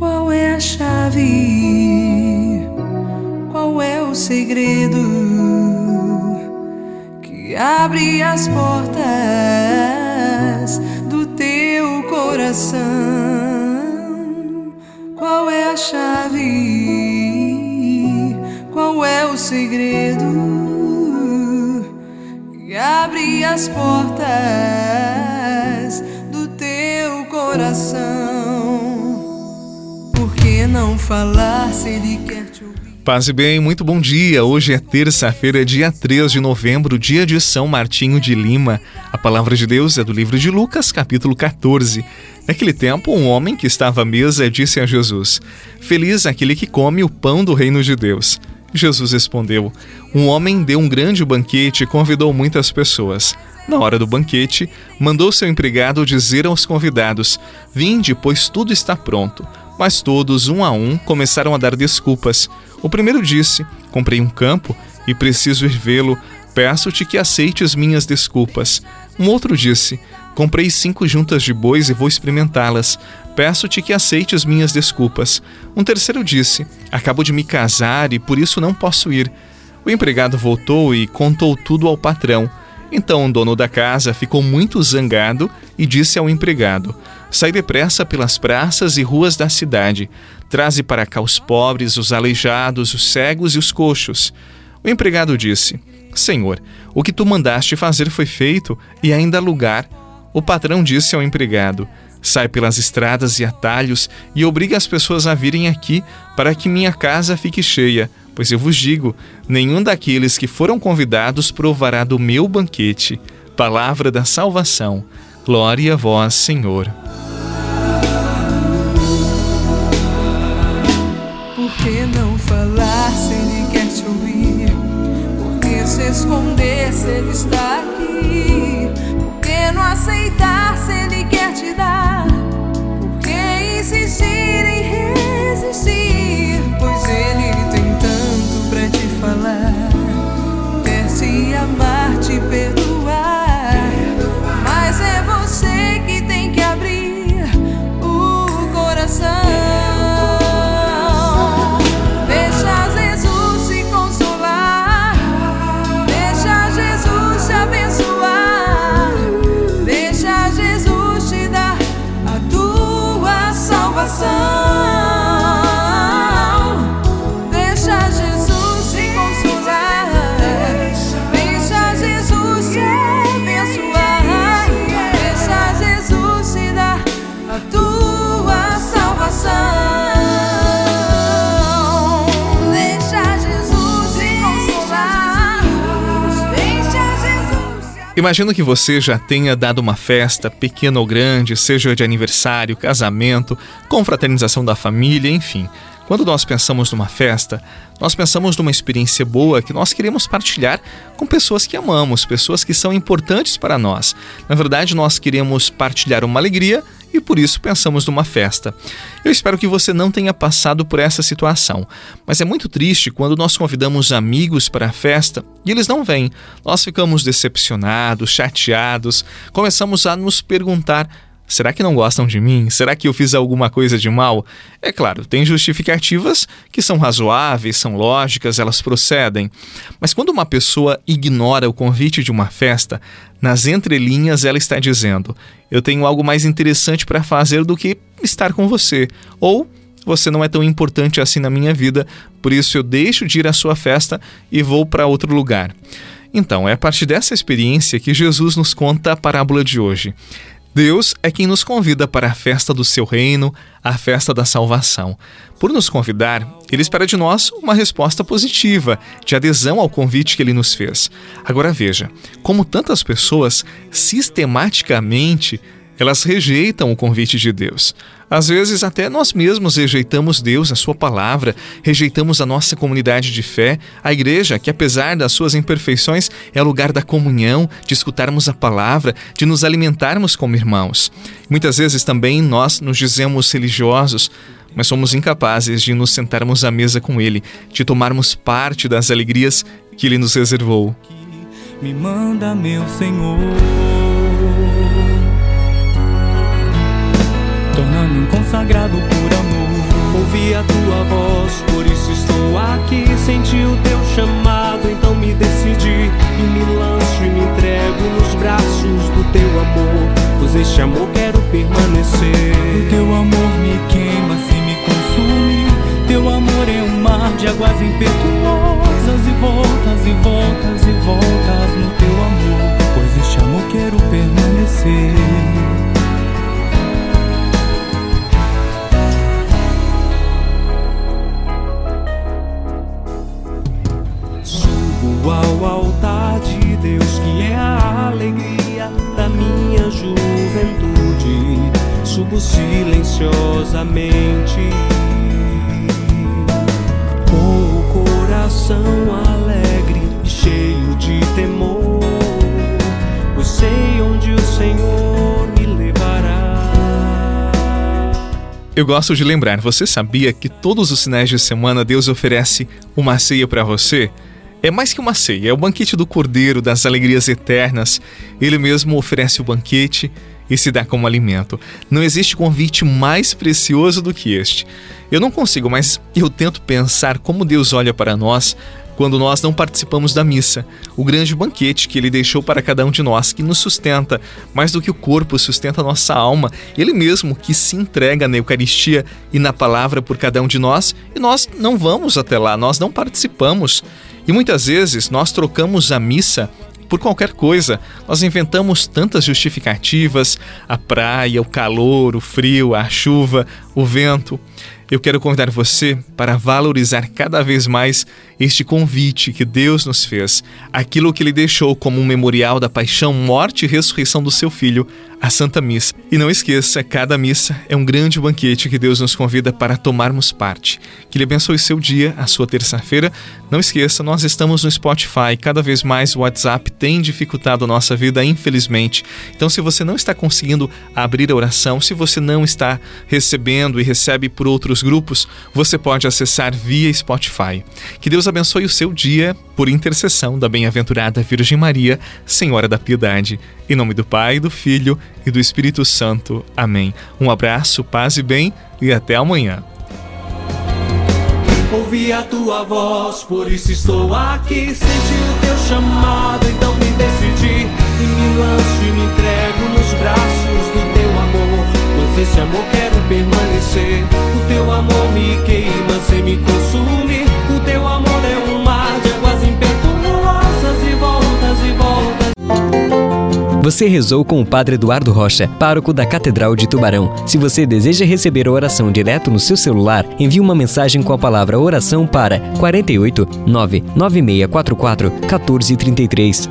Qual é a chave? Qual é o segredo que abre as portas do teu coração? Qual é a chave? Qual é o segredo que abre as portas do teu coração? Não falar se ele quer te ouvir? Paz e bem, muito bom dia. Hoje é terça-feira, dia 3 de novembro, dia de São Martinho de Lima. A palavra de Deus é do livro de Lucas, capítulo 14. Naquele tempo, um homem que estava à mesa disse a Jesus: Feliz aquele que come o pão do reino de Deus. Jesus respondeu: Um homem deu um grande banquete e convidou muitas pessoas. Na hora do banquete, mandou seu empregado dizer aos convidados: Vinde, pois tudo está pronto. Mas todos, um a um, começaram a dar desculpas. O primeiro disse: Comprei um campo e preciso ir vê-lo. Peço-te que aceites minhas desculpas. Um outro disse: Comprei cinco juntas de bois e vou experimentá-las. Peço-te que aceites minhas desculpas. Um terceiro disse: Acabo de me casar e por isso não posso ir. O empregado voltou e contou tudo ao patrão. Então o dono da casa ficou muito zangado e disse ao empregado: Sai depressa pelas praças e ruas da cidade. Traze para cá os pobres, os aleijados, os cegos e os coxos. O empregado disse: Senhor, o que tu mandaste fazer foi feito e ainda há lugar. O patrão disse ao empregado: Sai pelas estradas e atalhos e obriga as pessoas a virem aqui para que minha casa fique cheia. Pois eu vos digo: nenhum daqueles que foram convidados provará do meu banquete. Palavra da salvação. Glória a vós, Senhor. Não falar se ele quer te ouvir? Por que se esconder se ele está aqui? Por que não aceitar se ele quer te dar? Por que insistir Imagino que você já tenha dado uma festa, pequena ou grande, seja de aniversário, casamento, confraternização da família, enfim. Quando nós pensamos numa festa, nós pensamos numa experiência boa que nós queremos partilhar com pessoas que amamos, pessoas que são importantes para nós. Na verdade, nós queremos partilhar uma alegria e por isso pensamos numa festa. Eu espero que você não tenha passado por essa situação, mas é muito triste quando nós convidamos amigos para a festa e eles não vêm. Nós ficamos decepcionados, chateados, começamos a nos perguntar Será que não gostam de mim? Será que eu fiz alguma coisa de mal? É claro, tem justificativas que são razoáveis, são lógicas, elas procedem. Mas quando uma pessoa ignora o convite de uma festa, nas entrelinhas ela está dizendo: Eu tenho algo mais interessante para fazer do que estar com você. Ou você não é tão importante assim na minha vida, por isso eu deixo de ir à sua festa e vou para outro lugar. Então, é a partir dessa experiência que Jesus nos conta a parábola de hoje. Deus é quem nos convida para a festa do seu reino, a festa da salvação. Por nos convidar, ele espera de nós uma resposta positiva, de adesão ao convite que ele nos fez. Agora veja, como tantas pessoas sistematicamente elas rejeitam o convite de Deus. Às vezes, até nós mesmos rejeitamos Deus, a Sua palavra, rejeitamos a nossa comunidade de fé, a igreja, que apesar das suas imperfeições, é lugar da comunhão, de escutarmos a palavra, de nos alimentarmos como irmãos. Muitas vezes também nós nos dizemos religiosos, mas somos incapazes de nos sentarmos à mesa com Ele, de tomarmos parte das alegrias que Ele nos reservou. Me manda, meu Senhor. Consagrado por amor. Ouvi a tua voz, por isso estou aqui. Senti o teu chamado, então me decidi e me silenciosamente. Com o coração alegre e cheio de temor, pois sei onde o Senhor me levará. Eu gosto de lembrar, você sabia que todos os finais de semana Deus oferece uma ceia para você? É mais que uma ceia, é o banquete do Cordeiro das alegrias eternas. Ele mesmo oferece o banquete e se dá como alimento. Não existe convite mais precioso do que este. Eu não consigo, mas eu tento pensar como Deus olha para nós quando nós não participamos da missa, o grande banquete que ele deixou para cada um de nós, que nos sustenta, mais do que o corpo sustenta a nossa alma, ele mesmo que se entrega na Eucaristia e na palavra por cada um de nós, e nós não vamos até lá, nós não participamos. E muitas vezes nós trocamos a missa por qualquer coisa. Nós inventamos tantas justificativas: a praia, o calor, o frio, a chuva, o vento. Eu quero convidar você para valorizar cada vez mais este convite que Deus nos fez, aquilo que Ele deixou como um memorial da paixão, morte e ressurreição do seu Filho, a Santa Missa. E não esqueça, cada missa é um grande banquete que Deus nos convida para tomarmos parte. Que Ele abençoe seu dia, a sua terça-feira. Não esqueça, nós estamos no Spotify, cada vez mais o WhatsApp tem dificultado a nossa vida, infelizmente. Então, se você não está conseguindo abrir a oração, se você não está recebendo e recebe por outros grupos, você pode acessar via Spotify. Que Deus abençoe o seu dia por intercessão da bem-aventurada Virgem Maria, Senhora da Piedade. Em nome do Pai, do Filho e do Espírito Santo. Amém. Um abraço, paz e bem e até amanhã. Ouvi a tua voz, por isso estou aqui. Senti o teu chamado, então me decidi. E me lanço e me entrego nos braços me queima sem me consumir. O teu amor é um mar de águas impetuosas e voltas e voltas. Você rezou com o Padre Eduardo Rocha, pároco da Catedral de Tubarão. Se você deseja receber a oração direto no seu celular, envie uma mensagem com a palavra oração para 48 99644 1433.